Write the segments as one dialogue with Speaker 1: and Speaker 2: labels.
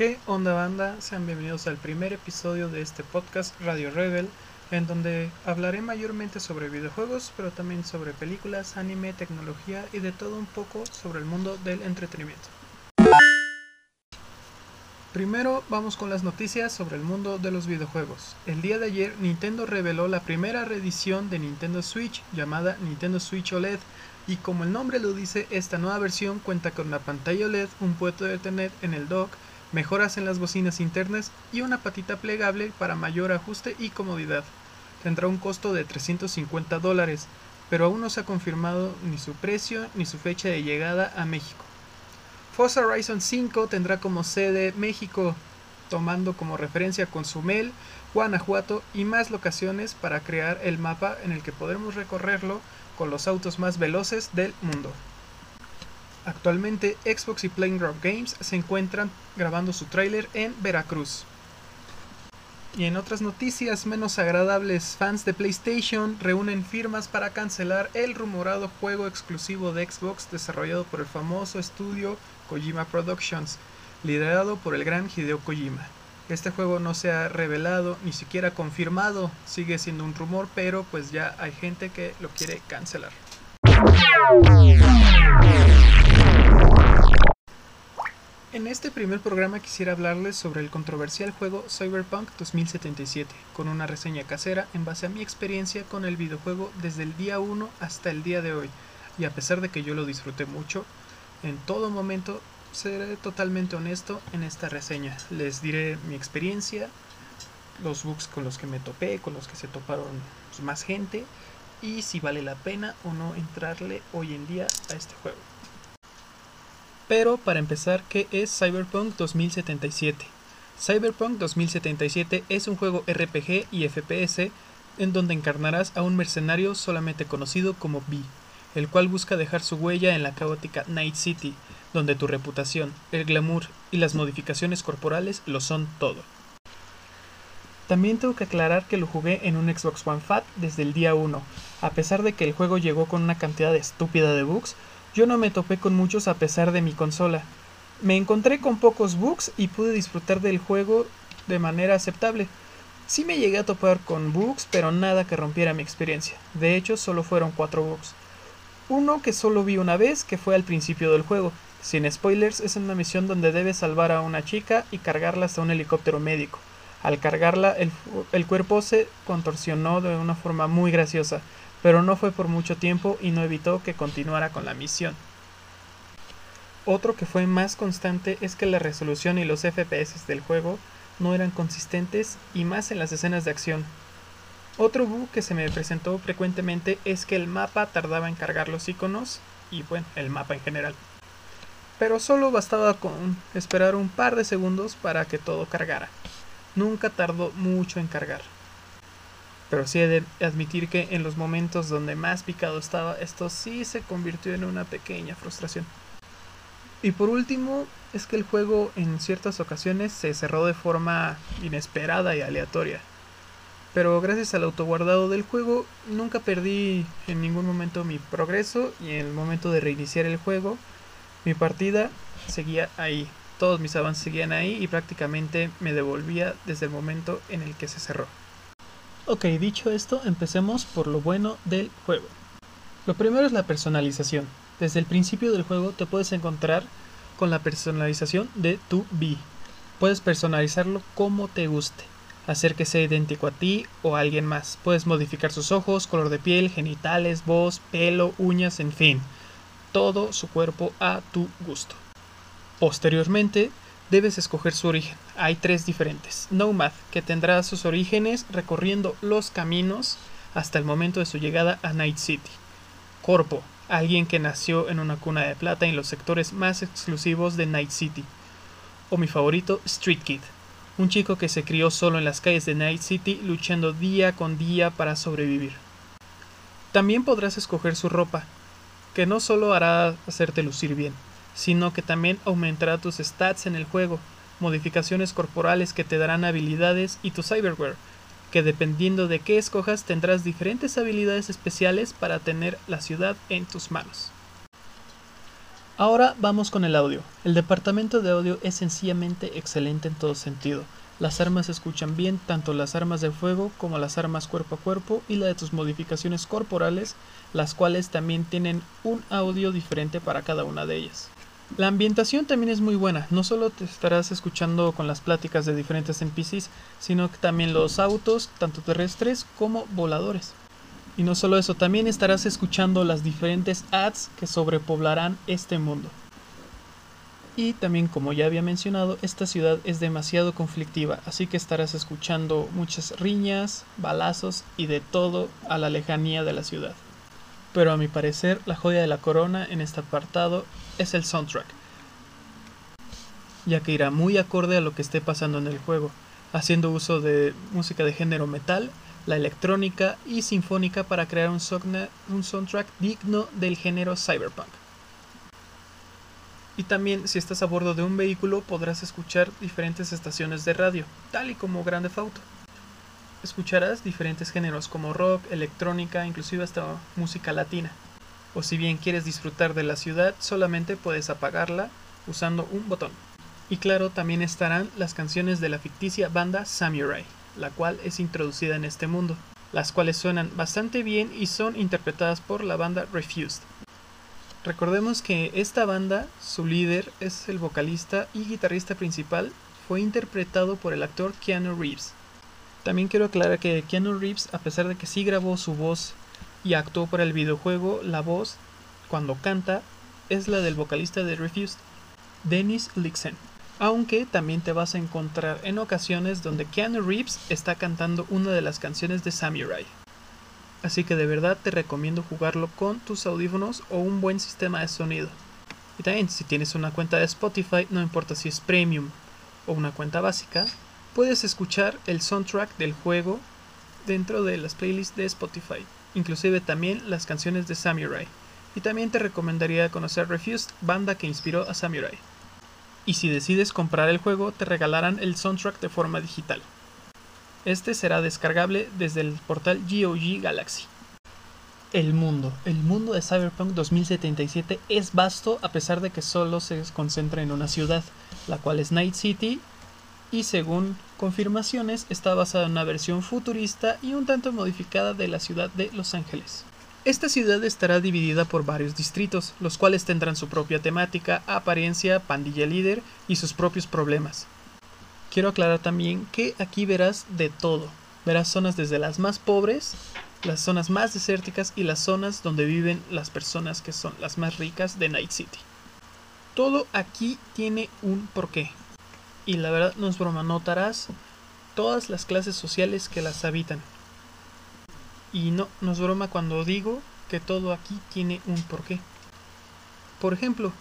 Speaker 1: ¿Qué onda banda? Sean bienvenidos al primer episodio de este podcast Radio Rebel, en donde hablaré mayormente sobre videojuegos, pero también sobre películas, anime, tecnología y de todo un poco sobre el mundo del entretenimiento. Primero vamos con las noticias sobre el mundo de los videojuegos. El día de ayer Nintendo reveló la primera reedición de Nintendo Switch llamada Nintendo Switch OLED y como el nombre lo dice, esta nueva versión cuenta con una pantalla OLED, un puerto de Ethernet en el dock, mejoras en las bocinas internas y una patita plegable para mayor ajuste y comodidad. Tendrá un costo de 350 dólares, pero aún no se ha confirmado ni su precio ni su fecha de llegada a México. Forza Horizon 5 tendrá como sede México, tomando como referencia Consumel, Guanajuato y más locaciones para crear el mapa en el que podremos recorrerlo con los autos más veloces del mundo. Actualmente Xbox y Playground Games se encuentran grabando su tráiler en Veracruz. Y en otras noticias menos agradables, fans de PlayStation reúnen firmas para cancelar el rumorado juego exclusivo de Xbox desarrollado por el famoso estudio Kojima Productions, liderado por el gran Hideo Kojima. Este juego no se ha revelado, ni siquiera confirmado, sigue siendo un rumor, pero pues ya hay gente que lo quiere cancelar. En este primer programa quisiera hablarles sobre el controversial juego Cyberpunk 2077, con una reseña casera en base a mi experiencia con el videojuego desde el día 1 hasta el día de hoy, y a pesar de que yo lo disfruté mucho, en todo momento seré totalmente honesto en esta reseña. Les diré mi experiencia, los bugs con los que me topé, con los que se toparon más gente, y si vale la pena o no entrarle hoy en día a este juego. Pero para empezar, ¿qué es Cyberpunk 2077? Cyberpunk 2077 es un juego RPG y FPS en donde encarnarás a un mercenario solamente conocido como V, el cual busca dejar su huella en la caótica Night City, donde tu reputación, el glamour y las modificaciones corporales lo son todo. También tengo que aclarar que lo jugué en un Xbox One Fat desde el día 1. A pesar de que el juego llegó con una cantidad estúpida de bugs, yo no me topé con muchos a pesar de mi consola. Me encontré con pocos bugs y pude disfrutar del juego de manera aceptable. Sí me llegué a topar con bugs, pero nada que rompiera mi experiencia. De hecho, solo fueron 4 bugs. Uno que solo vi una vez, que fue al principio del juego. Sin spoilers, es una misión donde debes salvar a una chica y cargarla hasta un helicóptero médico. Al cargarla, el, el cuerpo se contorsionó de una forma muy graciosa pero no fue por mucho tiempo y no evitó que continuara con la misión. Otro que fue más constante es que la resolución y los FPS del juego no eran consistentes y más en las escenas de acción. Otro bug que se me presentó frecuentemente es que el mapa tardaba en cargar los iconos y bueno, el mapa en general. Pero solo bastaba con esperar un par de segundos para que todo cargara. Nunca tardó mucho en cargar. Pero sí he de admitir que en los momentos donde más picado estaba, esto sí se convirtió en una pequeña frustración. Y por último, es que el juego en ciertas ocasiones se cerró de forma inesperada y aleatoria. Pero gracias al autoguardado del juego, nunca perdí en ningún momento mi progreso y en el momento de reiniciar el juego, mi partida seguía ahí. Todos mis avances seguían ahí y prácticamente me devolvía desde el momento en el que se cerró. Ok, dicho esto, empecemos por lo bueno del juego. Lo primero es la personalización. Desde el principio del juego te puedes encontrar con la personalización de tu B. Puedes personalizarlo como te guste, hacer que sea idéntico a ti o a alguien más. Puedes modificar sus ojos, color de piel, genitales, voz, pelo, uñas, en fin, todo su cuerpo a tu gusto. Posteriormente, debes escoger su origen. Hay tres diferentes. Nomad, que tendrá sus orígenes recorriendo los caminos hasta el momento de su llegada a Night City. Corpo, alguien que nació en una cuna de plata en los sectores más exclusivos de Night City. O mi favorito, Street Kid, un chico que se crió solo en las calles de Night City luchando día con día para sobrevivir. También podrás escoger su ropa, que no solo hará hacerte lucir bien, sino que también aumentará tus stats en el juego, modificaciones corporales que te darán habilidades y tu cyberware, que dependiendo de qué escojas tendrás diferentes habilidades especiales para tener la ciudad en tus manos. Ahora vamos con el audio. El departamento de audio es sencillamente excelente en todo sentido. Las armas escuchan bien, tanto las armas de fuego como las armas cuerpo a cuerpo y la de tus modificaciones corporales, las cuales también tienen un audio diferente para cada una de ellas. La ambientación también es muy buena, no solo te estarás escuchando con las pláticas de diferentes NPCs, sino que también los autos, tanto terrestres como voladores. Y no solo eso, también estarás escuchando las diferentes ads que sobrepoblarán este mundo. Y también, como ya había mencionado, esta ciudad es demasiado conflictiva, así que estarás escuchando muchas riñas, balazos y de todo a la lejanía de la ciudad. Pero a mi parecer, la joya de la corona en este apartado es el soundtrack, ya que irá muy acorde a lo que esté pasando en el juego, haciendo uso de música de género metal la electrónica y sinfónica para crear un, soundtrack digno del género cyberpunk. Y también si estás a bordo de un vehículo podrás escuchar diferentes estaciones de radio, tal y como Grande Auto. Escucharás diferentes géneros como rock, electrónica, inclusive hasta música latina. O si bien quieres disfrutar de la ciudad, solamente puedes apagarla usando un botón. Y claro, también estarán las canciones de la ficticia banda Samurai la cual es introducida en este mundo, las cuales suenan bastante bien y son interpretadas por la banda Refused. Recordemos que esta banda, su líder es el vocalista y guitarrista principal, fue interpretado por el actor Keanu Reeves. También quiero aclarar que Keanu Reeves, a pesar de que sí grabó su voz y actuó para el videojuego, la voz, cuando canta, es la del vocalista de Refused, Dennis Lixen aunque también te vas a encontrar en ocasiones donde Keanu Reeves está cantando una de las canciones de Samurai. Así que de verdad te recomiendo jugarlo con tus audífonos o un buen sistema de sonido. Y también si tienes una cuenta de Spotify, no importa si es premium o una cuenta básica, puedes escuchar el soundtrack del juego dentro de las playlists de Spotify, inclusive también las canciones de Samurai. Y también te recomendaría conocer Refused, banda que inspiró a Samurai y si decides comprar el juego te regalarán el soundtrack de forma digital. Este será descargable desde el portal GOG Galaxy. El mundo. El mundo de Cyberpunk 2077 es vasto a pesar de que solo se concentra en una ciudad, la cual es Night City, y según confirmaciones está basada en una versión futurista y un tanto modificada de la ciudad de Los Ángeles. Esta ciudad estará dividida por varios distritos, los cuales tendrán su propia temática, apariencia, pandilla líder y sus propios problemas. Quiero aclarar también que aquí verás de todo. Verás zonas desde las más pobres, las zonas más desérticas y las zonas donde viven las personas que son las más ricas de Night City. Todo aquí tiene un porqué. Y la verdad no es broma, notarás todas las clases sociales que las habitan, y no, no es broma cuando digo que todo aquí tiene un porqué. Por ejemplo,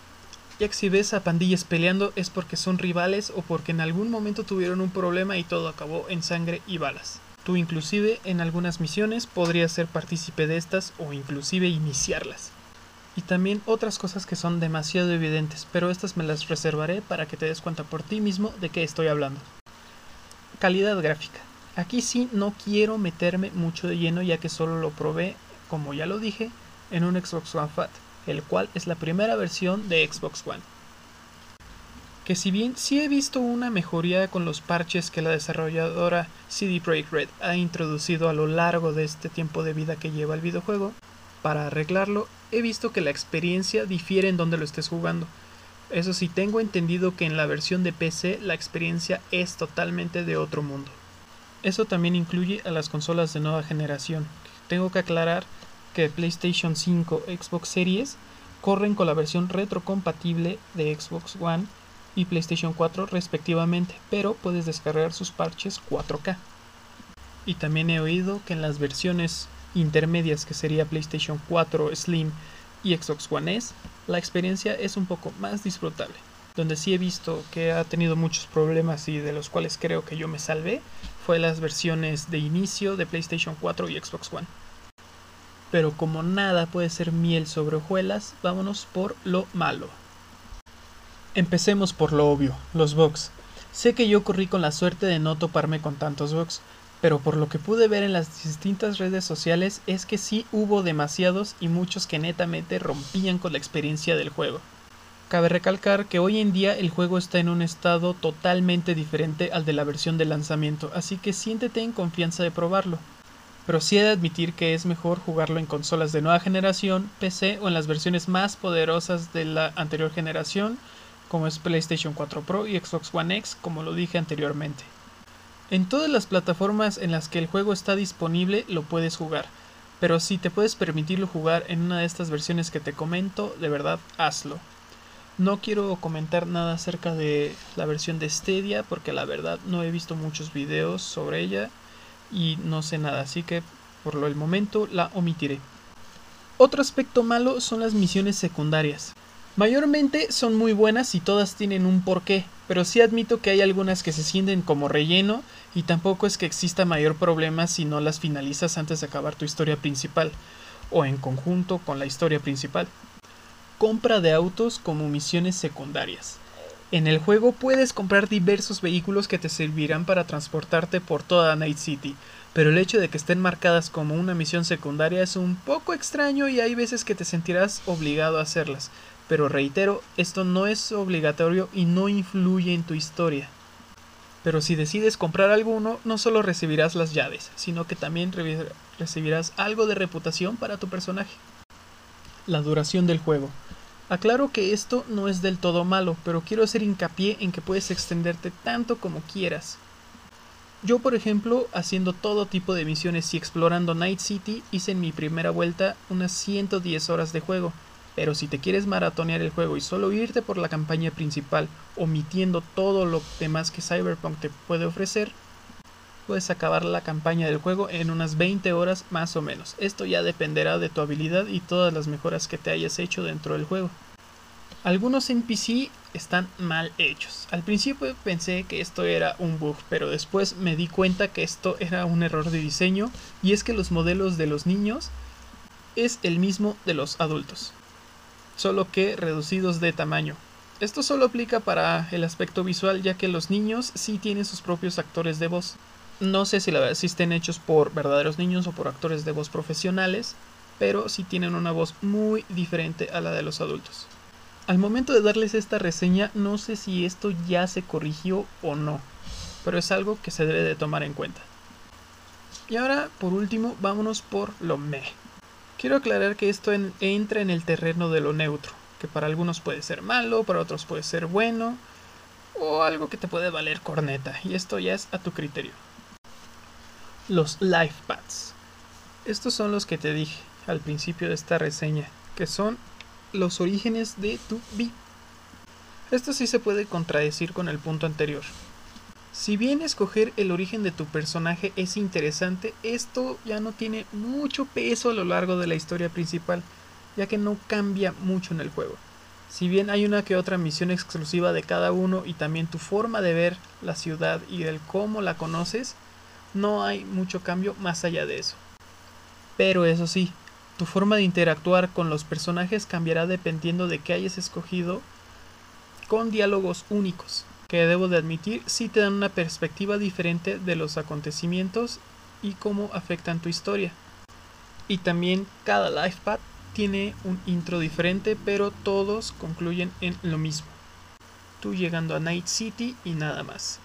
Speaker 1: ya que si ves a pandillas peleando es porque son rivales o porque en algún momento tuvieron un problema y todo acabó en sangre y balas. Tú inclusive en algunas misiones podrías ser partícipe de estas o inclusive iniciarlas. Y también otras cosas que son demasiado evidentes, pero estas me las reservaré para que te des cuenta por ti mismo de qué estoy hablando. Calidad gráfica. Aquí sí no quiero meterme mucho de lleno ya que solo lo probé, como ya lo dije, en un Xbox One Fat, el cual es la primera versión de Xbox One. Que si bien sí he visto una mejoría con los parches que la desarrolladora CD Projekt Red ha introducido a lo largo de este tiempo de vida que lleva el videojuego, para arreglarlo he visto que la experiencia difiere en donde lo estés jugando. Eso sí, tengo entendido que en la versión de PC la experiencia es totalmente de otro mundo. Eso también incluye a las consolas de nueva generación. Tengo que aclarar que PlayStation 5, Xbox Series corren con la versión retrocompatible de Xbox One y PlayStation 4 respectivamente, pero puedes descargar sus parches 4K. Y también he oído que en las versiones intermedias que sería PlayStation 4 Slim y Xbox One S, la experiencia es un poco más disfrutable donde sí he visto que ha tenido muchos problemas y de los cuales creo que yo me salvé, fue las versiones de inicio de PlayStation 4 y Xbox One. Pero como nada puede ser miel sobre hojuelas, vámonos por lo malo. Empecemos por lo obvio, los bugs. Sé que yo corrí con la suerte de no toparme con tantos bugs, pero por lo que pude ver en las distintas redes sociales es que sí hubo demasiados y muchos que netamente rompían con la experiencia del juego. Cabe recalcar que hoy en día el juego está en un estado totalmente diferente al de la versión de lanzamiento, así que siéntete en confianza de probarlo. Pero sí he de admitir que es mejor jugarlo en consolas de nueva generación, PC o en las versiones más poderosas de la anterior generación, como es PlayStation 4 Pro y Xbox One X, como lo dije anteriormente. En todas las plataformas en las que el juego está disponible lo puedes jugar, pero si te puedes permitirlo jugar en una de estas versiones que te comento, de verdad hazlo. No quiero comentar nada acerca de la versión de Stadia porque la verdad no he visto muchos videos sobre ella y no sé nada, así que por lo del momento la omitiré. Otro aspecto malo son las misiones secundarias. Mayormente son muy buenas y todas tienen un porqué, pero sí admito que hay algunas que se sienten como relleno y tampoco es que exista mayor problema si no las finalizas antes de acabar tu historia principal o en conjunto con la historia principal compra de autos como misiones secundarias. En el juego puedes comprar diversos vehículos que te servirán para transportarte por toda Night City, pero el hecho de que estén marcadas como una misión secundaria es un poco extraño y hay veces que te sentirás obligado a hacerlas, pero reitero, esto no es obligatorio y no influye en tu historia. Pero si decides comprar alguno, no solo recibirás las llaves, sino que también recibirás algo de reputación para tu personaje. La duración del juego. Aclaro que esto no es del todo malo, pero quiero hacer hincapié en que puedes extenderte tanto como quieras. Yo, por ejemplo, haciendo todo tipo de misiones y explorando Night City, hice en mi primera vuelta unas 110 horas de juego. Pero si te quieres maratonear el juego y solo irte por la campaña principal, omitiendo todo lo demás que Cyberpunk te puede ofrecer, puedes acabar la campaña del juego en unas 20 horas más o menos. Esto ya dependerá de tu habilidad y todas las mejoras que te hayas hecho dentro del juego. Algunos NPC están mal hechos. Al principio pensé que esto era un bug, pero después me di cuenta que esto era un error de diseño y es que los modelos de los niños es el mismo de los adultos, solo que reducidos de tamaño. Esto solo aplica para el aspecto visual ya que los niños sí tienen sus propios actores de voz. No sé si la si estén hechos por verdaderos niños o por actores de voz profesionales, pero sí tienen una voz muy diferente a la de los adultos. Al momento de darles esta reseña, no sé si esto ya se corrigió o no, pero es algo que se debe de tomar en cuenta. Y ahora, por último, vámonos por lo me. Quiero aclarar que esto entra en el terreno de lo neutro, que para algunos puede ser malo, para otros puede ser bueno, o algo que te puede valer corneta, y esto ya es a tu criterio los life paths. Estos son los que te dije al principio de esta reseña, que son los orígenes de tu vida. Esto sí se puede contradecir con el punto anterior. Si bien escoger el origen de tu personaje es interesante, esto ya no tiene mucho peso a lo largo de la historia principal, ya que no cambia mucho en el juego. Si bien hay una que otra misión exclusiva de cada uno y también tu forma de ver la ciudad y el cómo la conoces, no hay mucho cambio más allá de eso. Pero eso sí, tu forma de interactuar con los personajes cambiará dependiendo de qué hayas escogido con diálogos únicos, que debo de admitir sí te dan una perspectiva diferente de los acontecimientos y cómo afectan tu historia. Y también cada life path tiene un intro diferente, pero todos concluyen en lo mismo. Tú llegando a Night City y nada más.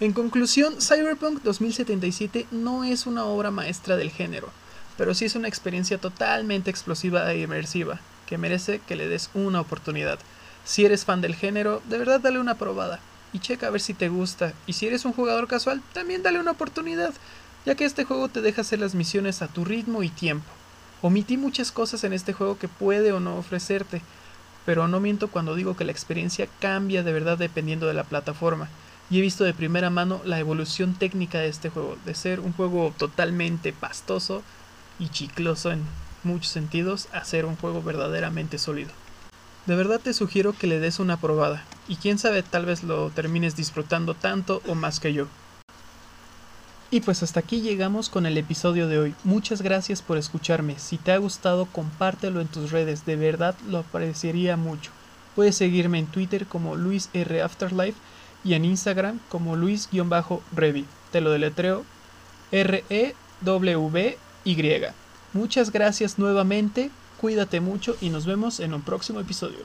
Speaker 1: En conclusión, Cyberpunk 2077 no es una obra maestra del género, pero sí es una experiencia totalmente explosiva e inmersiva, que merece que le des una oportunidad. Si eres fan del género, de verdad dale una probada y checa a ver si te gusta. Y si eres un jugador casual, también dale una oportunidad, ya que este juego te deja hacer las misiones a tu ritmo y tiempo. Omití muchas cosas en este juego que puede o no ofrecerte, pero no miento cuando digo que la experiencia cambia de verdad dependiendo de la plataforma y he visto de primera mano la evolución técnica de este juego, de ser un juego totalmente pastoso y chicloso en muchos sentidos a ser un juego verdaderamente sólido. De verdad te sugiero que le des una probada, y quién sabe tal vez lo termines disfrutando tanto o más que yo. Y pues hasta aquí llegamos con el episodio de hoy. Muchas gracias por escucharme. Si te ha gustado, compártelo en tus redes, de verdad lo apreciaría mucho. Puedes seguirme en Twitter como Luis R Afterlife y en Instagram como Luis-Revi. Te lo deletreo R-E-W-Y. Muchas gracias nuevamente, cuídate mucho y nos vemos en un próximo episodio.